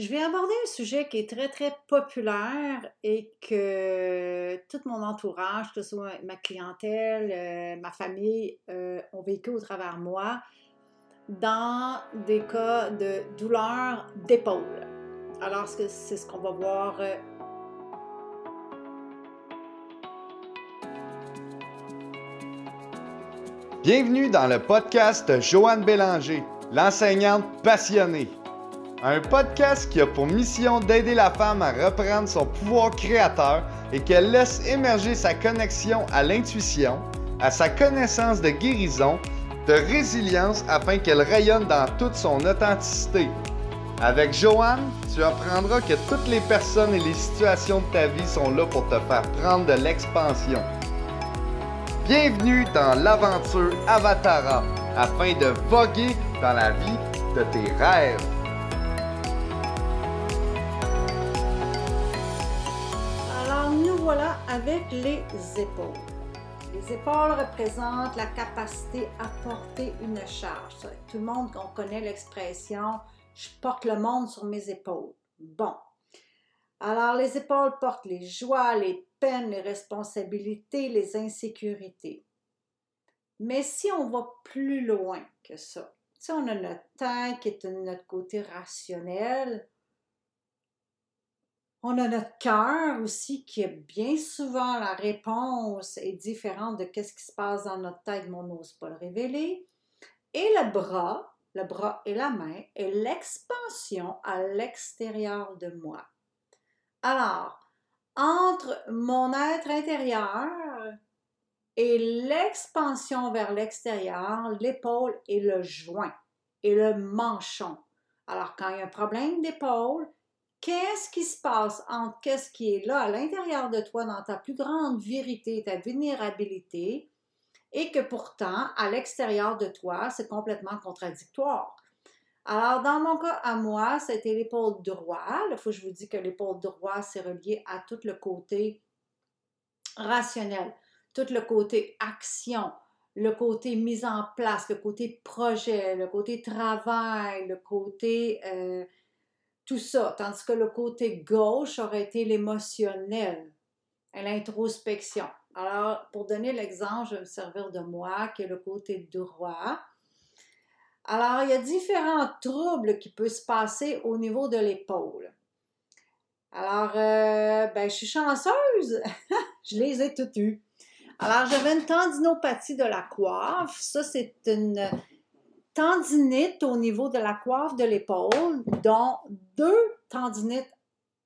Je vais aborder un sujet qui est très, très populaire et que tout mon entourage, que ce soit ma clientèle, euh, ma famille, euh, ont vécu au travers moi dans des cas de douleur d'épaule. Alors, c'est ce qu'on va voir. euh, Bienvenue dans le podcast Joanne Bélanger, l'enseignante passionnée. Un podcast qui a pour mission d'aider la femme à reprendre son pouvoir créateur et qu'elle laisse émerger sa connexion à l'intuition, à sa connaissance de guérison, de résilience afin qu'elle rayonne dans toute son authenticité. Avec Joanne, tu apprendras que toutes les personnes et les situations de ta vie sont là pour te faire prendre de l'expansion. Bienvenue dans l'aventure Avatara afin de voguer dans la vie de tes rêves. Avec les épaules. Les épaules représentent la capacité à porter une charge. Tout le monde on connaît l'expression je porte le monde sur mes épaules. Bon. Alors, les épaules portent les joies, les peines, les responsabilités, les insécurités. Mais si on va plus loin que ça, si on a notre tête qui est notre côté rationnel, on a notre cœur aussi qui est bien souvent la réponse est différente de ce qui se passe dans notre tête, mais on n'ose pas le révéler. Et le bras, le bras et la main est l'expansion à l'extérieur de moi. Alors, entre mon être intérieur et l'expansion vers l'extérieur, l'épaule et le joint et le manchon. Alors, quand il y a un problème d'épaule, qu'est-ce qui se passe entre qu'est-ce qui est là à l'intérieur de toi dans ta plus grande vérité, ta vulnérabilité, et que pourtant, à l'extérieur de toi, c'est complètement contradictoire? Alors, dans mon cas, à moi, c'était l'épaule droite. Il faut que je vous dise que l'épaule droite, c'est relié à tout le côté rationnel, tout le côté action, le côté mise en place, le côté projet, le côté travail, le côté euh, tout ça. Tandis que le côté gauche aurait été l'émotionnel, l'introspection. Alors, pour donner l'exemple, je vais me servir de moi, qui est le côté droit. Alors, il y a différents troubles qui peuvent se passer au niveau de l'épaule. Alors, euh, ben, je suis chanceuse. je les ai toutes eues. Alors, j'avais une tendinopathie de la coiffe. Ça, c'est une tendinite au niveau de la coiffe de l'épaule, dont deux tendinites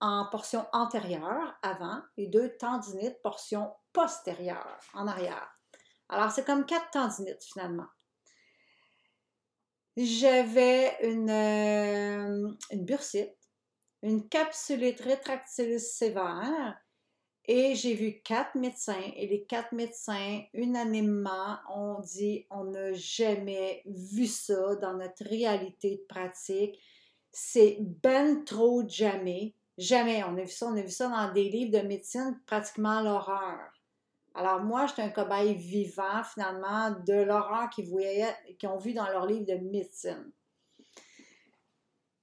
en portion antérieure, avant, et deux tendinites portion postérieure, en arrière. Alors, c'est comme quatre tendinites, finalement. J'avais une, euh, une bursite, une capsulite rétractilis sévère, et j'ai vu quatre médecins, et les quatre médecins, unanimement, ont dit on n'a jamais vu ça dans notre réalité de pratique. C'est ben trop jamais. Jamais. On a vu ça, on a vu ça dans des livres de médecine, pratiquement l'horreur. Alors moi, j'étais un cobaye vivant, finalement, de l'horreur qu'ils qu'ils ont vu dans leurs livres de médecine.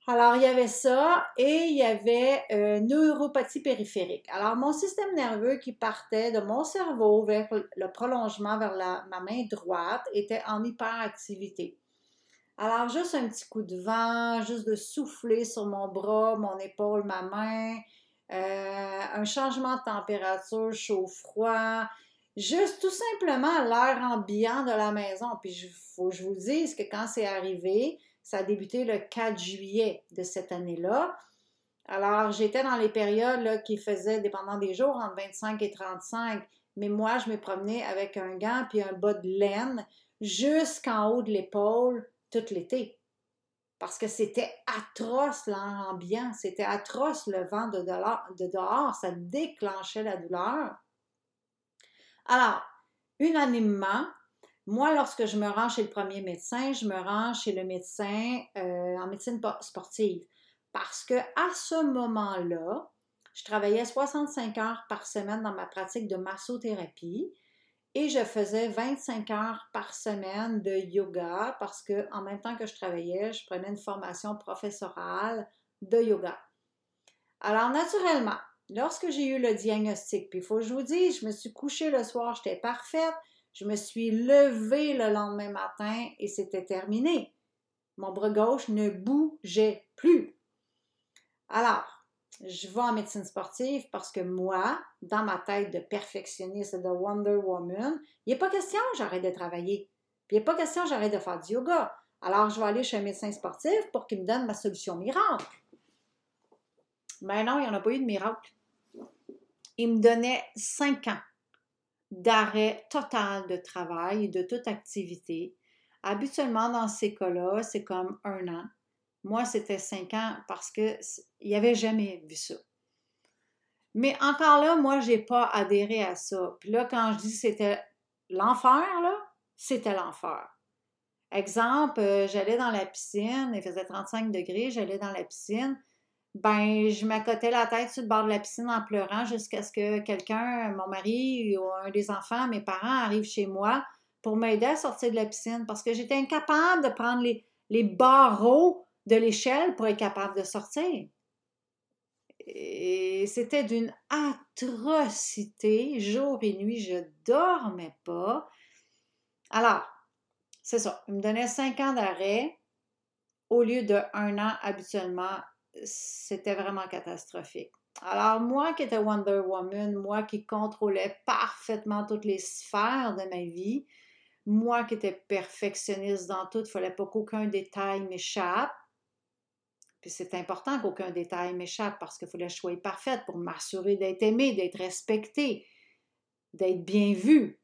Alors, il y avait ça et il y avait euh, neuropathie périphérique. Alors, mon système nerveux qui partait de mon cerveau vers le prolongement vers la, ma main droite était en hyperactivité. Alors, juste un petit coup de vent, juste de souffler sur mon bras, mon épaule, ma main, euh, un changement de température, chaud-froid, juste tout simplement l'air ambiant de la maison. Puis, il faut que je vous dise que quand c'est arrivé, ça a débuté le 4 juillet de cette année-là. Alors, j'étais dans les périodes qui faisaient, dépendant des jours, entre 25 et 35. Mais moi, je me promenais avec un gant puis un bas de laine jusqu'en haut de l'épaule tout l'été. Parce que c'était atroce l'air ambiant, c'était atroce le vent de dehors, de dehors, ça déclenchait la douleur. Alors, unanimement, moi, lorsque je me rends chez le premier médecin, je me rends chez le médecin euh, en médecine sportive. Parce que à ce moment-là, je travaillais 65 heures par semaine dans ma pratique de massothérapie et je faisais 25 heures par semaine de yoga parce que en même temps que je travaillais, je prenais une formation professorale de yoga. Alors, naturellement, lorsque j'ai eu le diagnostic, puis il faut que je vous dise, je me suis couchée le soir, j'étais parfaite, je me suis levée le lendemain matin et c'était terminé. Mon bras gauche ne bougeait plus. Alors, je vais en médecine sportive parce que moi, dans ma tête de perfectionniste de Wonder Woman, il a pas question j'arrête de travailler. Puis il a pas question j'arrête de faire du yoga. Alors, je vais aller chez un médecin sportif pour qu'il me donne ma solution miracle. Mais non, il n'y en a pas eu de miracle. Il me donnait cinq ans d'arrêt total de travail et de toute activité. Habituellement, dans ces cas-là, c'est comme un an. Moi, c'était cinq ans parce qu'il n'y avait jamais vu ça. Mais encore là, moi, je n'ai pas adhéré à ça. Puis là, quand je dis c'était l'enfer, là, c'était l'enfer. Exemple, euh, j'allais dans la piscine, il faisait 35 degrés, j'allais dans la piscine, ben, je m'accotais la tête sur le bord de la piscine en pleurant jusqu'à ce que quelqu'un, mon mari ou un des enfants, mes parents, arrivent chez moi pour m'aider à sortir de la piscine parce que j'étais incapable de prendre les, les barreaux de l'échelle pour être capable de sortir. Et c'était d'une atrocité, jour et nuit, je dormais pas. Alors, c'est ça, il me donnait cinq ans d'arrêt au lieu de un an habituellement c'était vraiment catastrophique. Alors, moi qui étais Wonder Woman, moi qui contrôlais parfaitement toutes les sphères de ma vie, moi qui étais perfectionniste dans tout, il ne fallait pas qu'aucun détail m'échappe. C'est important qu'aucun détail m'échappe parce qu'il fallait que je parfaite pour m'assurer d'être aimée, d'être respectée, d'être bien vue,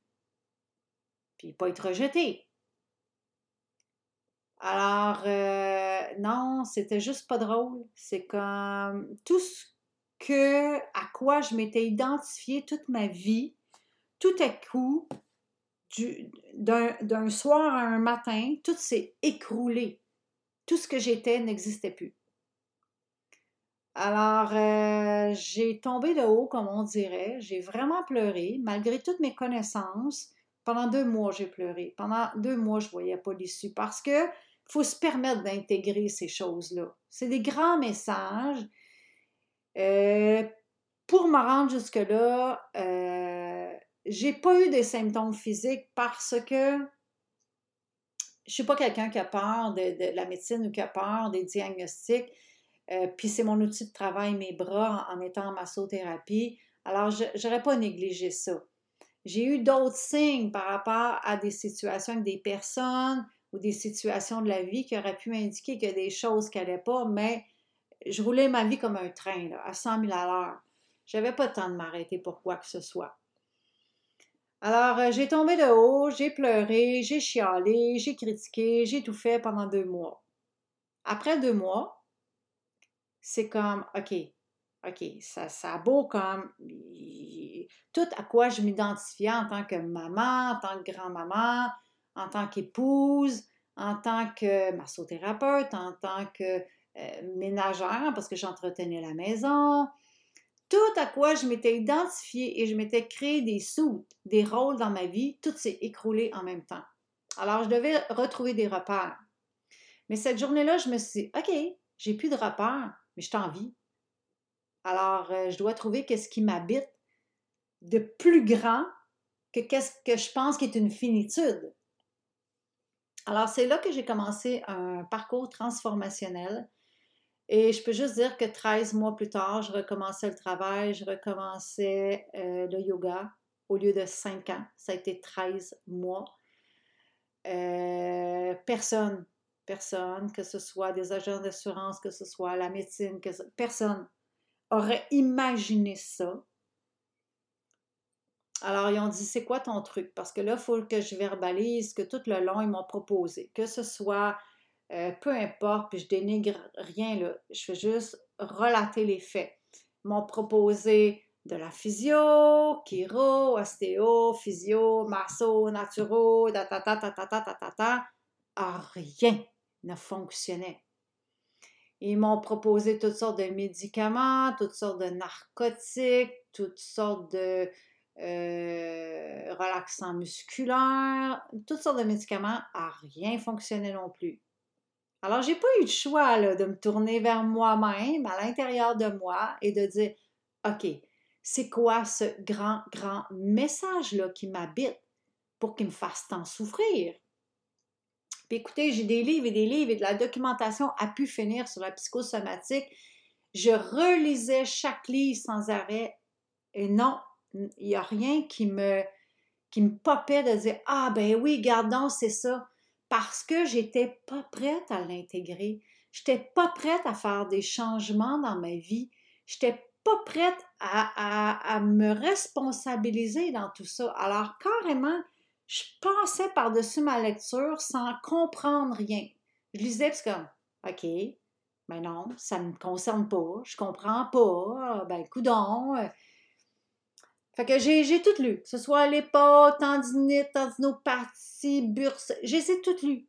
puis pas être rejetée. Alors, euh, non, c'était juste pas drôle. C'est comme tout ce que, à quoi je m'étais identifiée toute ma vie, tout à coup, d'un soir à un matin, tout s'est écroulé. Tout ce que j'étais n'existait plus. Alors, euh, j'ai tombé de haut, comme on dirait. J'ai vraiment pleuré, malgré toutes mes connaissances. Pendant deux mois, j'ai pleuré. Pendant deux mois, je ne voyais pas l'issue parce que faut se permettre d'intégrer ces choses-là. C'est des grands messages. Euh, pour me rendre jusque-là, euh, j'ai pas eu des symptômes physiques parce que je suis pas quelqu'un qui a peur de, la médecine ou qui a peur des diagnostics. Euh, puis c'est mon outil de travail, mes bras, en, étant en massothérapie. Alors, je n'aurais pas négligé ça. J'ai eu d'autres signes par rapport à des situations avec des personnes ou des situations de la vie qui auraient pu indiquer qu'il y a des choses qui n'allaient pas, mais je roulais ma vie comme un train, à 100 000 à l'heure. Je n'avais pas le temps de m'arrêter pour quoi que ce soit. Alors, euh, j'ai tombé de haut, j'ai pleuré, j'ai chialé, j'ai critiqué, j'ai tout fait pendant deux mois. Après deux mois, c'est comme, OK, OK, ça, ça a beau comme tout à quoi je m'identifiais en tant que maman, en tant que grand-maman, en tant qu'épouse, en tant que massothérapeute, en tant que euh, ménagère, parce que j'entretenais la maison. Tout à quoi je m'étais identifiée et je m'étais créé des sous, des rôles dans ma vie, tout s'est écroulé en même temps. Alors, je devais retrouver des repères. Mais cette journée-là, je me suis dit, OK, j'ai plus de repères, mais je t'en vie. Alors, euh, je dois trouver qu'est-ce qui m'habite de plus grand que qu'est-ce que je pense qui est une finitude. Alors, c'est là que j'ai commencé un parcours transformationnel. Et je peux juste dire que 13 mois plus tard, je recommençais le travail, je recommençais euh, le yoga au lieu de 5 ans. Ça a été 13 mois. Euh, personne, personne, que ce soit des agents d'assurance, que ce soit la médecine, que personne aurait imaginé ça alors, ils ont dit, c'est quoi ton truc? Parce que là, il faut que je verbalise que tout le long, ils m'ont proposé, que ce soit, euh, peu importe, puis je dénigre rien, là, je fais juste relater les faits. Ils m'ont proposé de la physio, chiro, ostéo, physio, masso, naturo, ta ta ta ta ta ta ta ta ta. rien ne fonctionnait. Ils m'ont proposé toutes sortes de médicaments, toutes sortes de narcotiques, toutes sortes de euh, relaxants musculaires, toutes sortes de médicaments, à rien fonctionné non plus. Alors, j'ai pas eu le choix de me tourner vers moi-même, à l'intérieur de moi, et de dire, OK, c'est quoi ce grand, grand message-là qui m'habite pour qu'il me fasse tant souffrir? Écoutez, j'ai des livres et des livres et de la documentation a pu finir sur la psychosomatique. Je relisais chaque livre sans arrêt et non, il n'y a rien qui me, qui me popait de dire Ah, ben oui, gardons, c'est ça. Parce que j'étais pas prête à l'intégrer. J'étais pas prête à faire des changements dans ma vie. J'étais pas prête à, à, me responsabiliser dans tout ça. Alors, carrément, je passais par-dessus ma lecture sans comprendre rien. Je lisais, parce comme, OK, mais non, ça ne me concerne pas, je comprends pas, ben, coudon. Fait que j'ai tout lu, que ce soit l'épaule, tendinite, tendinopathie, burse, j'ai tout lu.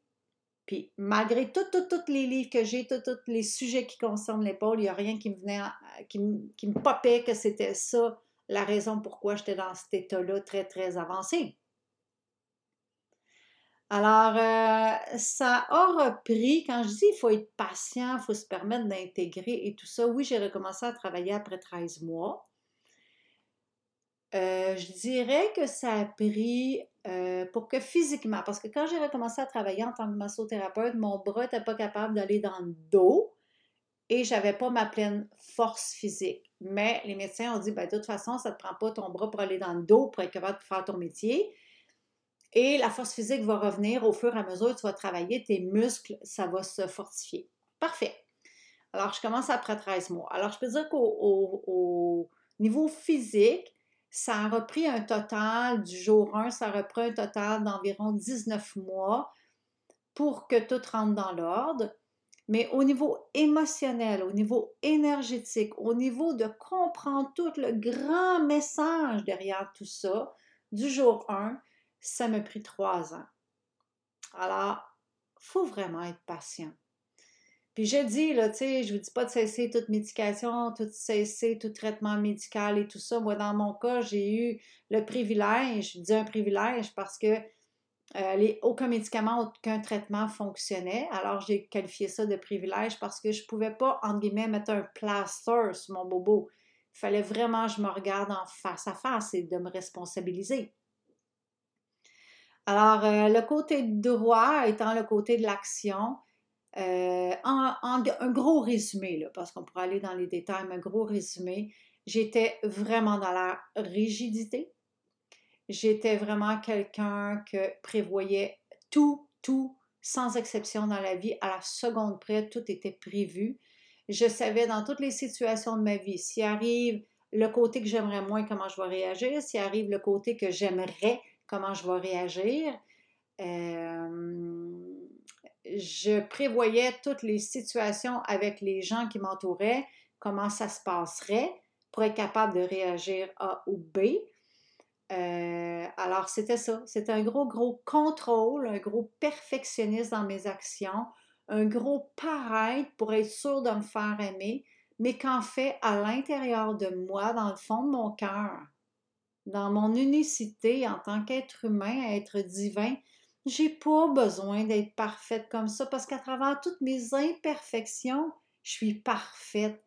Puis malgré tous les livres que j'ai, tous les sujets qui concernent l'épaule, il n'y a rien qui me venait, qui, qui me popait que c'était ça la raison pourquoi j'étais dans cet état-là très, très avancé. Alors, euh, ça a repris, quand je dis il faut être patient, il faut se permettre d'intégrer et tout ça, oui, j'ai recommencé à travailler après 13 mois. Euh, je dirais que ça a pris euh, pour que physiquement, parce que quand j'ai recommencé à travailler en tant que massothérapeute, mon bras n'était pas capable d'aller dans le dos et j'avais pas ma pleine force physique. Mais les médecins ont dit, ben, de toute façon, ça ne te prend pas ton bras pour aller dans le dos pour être capable de faire ton métier. Et la force physique va revenir au fur et à mesure que tu vas travailler, tes muscles, ça va se fortifier. Parfait. Alors, je commence après 13 mois. Alors, je peux dire qu'au niveau physique, ça a repris un total du jour 1, ça a repris un total d'environ 19 mois pour que tout rentre dans l'ordre. Mais au niveau émotionnel, au niveau énergétique, au niveau de comprendre tout le grand message derrière tout ça, du jour 1, ça m'a pris trois ans. Alors, faut vraiment être patient. Puis je dis, là, tu sais, je vous dis pas de cesser toute médication, tout cesser tout traitement médical et tout ça. Moi, dans mon cas, j'ai eu le privilège, je dis un privilège parce que euh, aucun médicament, aucun traitement fonctionnait. Alors, j'ai qualifié ça de privilège parce que je pouvais pas, entre guillemets, mettre un plaster sur mon bobo. Il fallait vraiment que je me regarde en face à face et de me responsabiliser. Alors, euh, le côté droit étant le côté de l'action, euh, un gros résumé, parce qu'on pourrait aller dans les détails, mais un gros résumé, j'étais vraiment dans la rigidité. J'étais vraiment quelqu'un que prévoyait tout, tout, sans exception dans la vie. À la seconde près, tout était prévu. Je savais dans toutes les situations de ma vie, s'il arrive le côté que j'aimerais moins, comment je vais réagir, s'il arrive le côté que j'aimerais, comment je vais réagir. Euh, je prévoyais toutes les situations avec les gens qui m'entouraient, comment ça se passerait pour être capable de réagir A ou B. Euh, alors, c'était ça. C'était un gros, gros contrôle, un gros perfectionnisme dans mes actions, un gros paraître pour être sûr de me faire aimer, mais qu'en fait, à l'intérieur de moi, dans le fond de mon cœur, dans mon unicité en tant qu'être humain, être divin, j'ai pas besoin d'être parfaite comme ça parce qu'à travers toutes mes imperfections, je suis parfaite.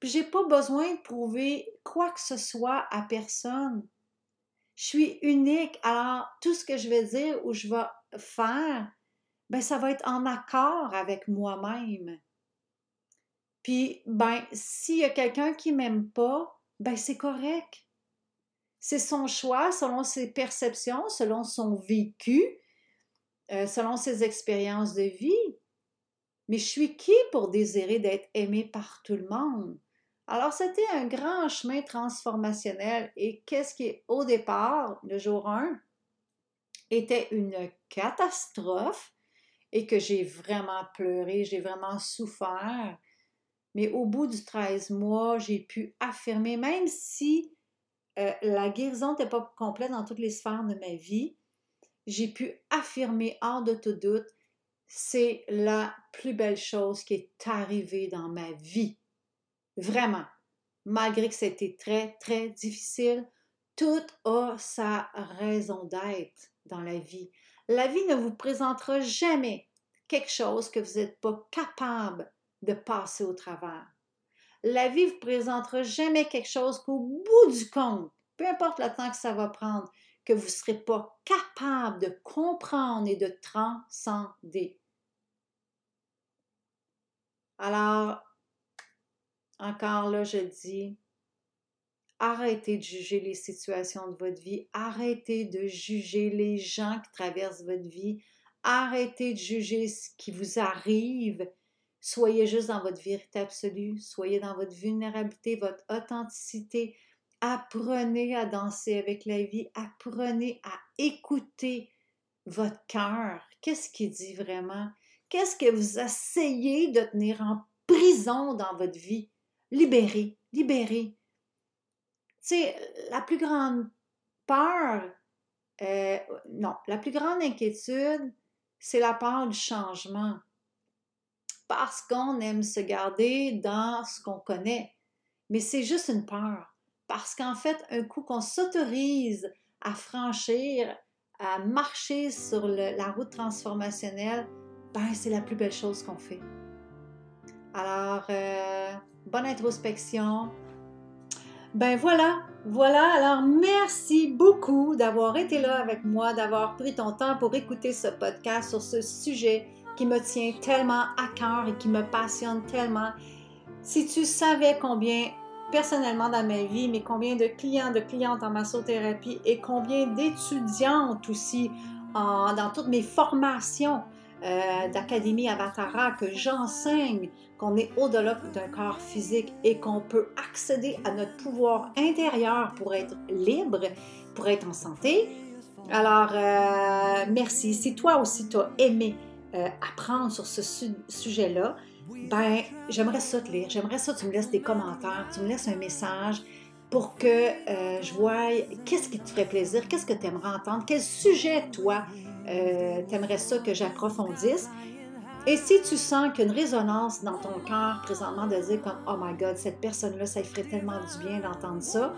Puis j'ai pas besoin de prouver quoi que ce soit à personne. Je suis unique. Alors, tout ce que je vais dire ou je vais faire, ben, ça va être en accord avec moi-même. Puis, ben, s'il y a quelqu'un qui m'aime pas, ben, c'est correct. C'est son choix selon ses perceptions, selon son vécu. Euh, selon ses expériences de vie. Mais je suis qui pour désirer d'être aimé par tout le monde? Alors, c'était un grand chemin transformationnel. Et qu'est-ce qui, au départ, le jour 1, était une catastrophe et que j'ai vraiment pleuré, j'ai vraiment souffert. Mais au bout du 13 mois, j'ai pu affirmer, même si euh, la guérison n'était pas complète dans toutes les sphères de ma vie, j'ai pu affirmer hors de tout doute, c'est la plus belle chose qui est arrivée dans ma vie. Vraiment. Malgré que c'était très, très difficile, tout a sa raison d'être dans la vie. La vie ne vous présentera jamais quelque chose que vous n'êtes pas capable de passer au travers. La vie ne vous présentera jamais quelque chose qu'au bout du compte, peu importe le temps que ça va prendre, que vous ne serez pas capable de comprendre et de transcender. Alors, encore là, je dis, arrêtez de juger les situations de votre vie, arrêtez de juger les gens qui traversent votre vie, arrêtez de juger ce qui vous arrive. Soyez juste dans votre vérité absolue, soyez dans votre vulnérabilité, votre authenticité. Apprenez à danser avec la vie, apprenez à écouter votre cœur. Qu'est-ce qu'il dit vraiment? Qu'est-ce que vous essayez de tenir en prison dans votre vie? Libérez, libérez. Tu sais, la plus grande peur, euh, non, la plus grande inquiétude, c'est la peur du changement. Parce qu'on aime se garder dans ce qu'on connaît. Mais c'est juste une peur. Parce qu'en fait, un coup qu'on s'autorise à franchir, à marcher sur la route transformationnelle, ben, c'est la plus belle chose qu'on fait. Alors, euh, bonne introspection. Ben voilà, voilà. Alors, merci beaucoup d'avoir été là avec moi, d'avoir pris ton temps pour écouter ce podcast sur ce sujet qui me tient tellement à cœur et qui me passionne tellement. Si tu savais combien personnellement dans ma vie, mais combien de clients, de clientes en massothérapie et combien d'étudiantes aussi dans toutes mes formations euh, d'Académie Avatara que j'enseigne qu'on est au-delà d'un corps physique et qu'on peut accéder à notre pouvoir intérieur pour être libre, pour être en santé. Alors, euh, merci. Si toi aussi tu as aimé euh, apprendre sur ce sujet-là, ben, j'aimerais ça te lire. J'aimerais ça que tu me laisses des commentaires, tu me laisses un message pour que je voie qu'est-ce qui te ferait plaisir, qu'est-ce que tu aimerais entendre, quel sujet, toi, euh, t'aimerais ça que j'approfondisse. Et si tu sens qu'une résonance dans ton cœur présentement de dire comme Oh my God, cette personne-là, ça lui ferait tellement du bien d'entendre ça,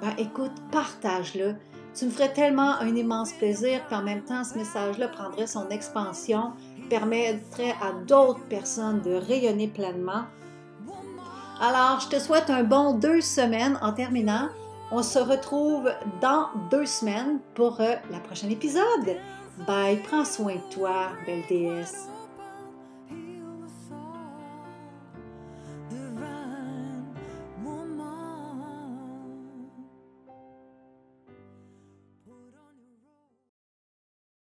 ben écoute, partage-le. Tu me ferais tellement un immense plaisir, qu'en même temps, ce message-là prendrait son expansion, permettrait à d'autres personnes de rayonner pleinement. Alors, je te souhaite un bon deux semaines en terminant. On se retrouve dans deux semaines pour euh, la prochaine épisode. Bye, prends soin de toi, belle déesse.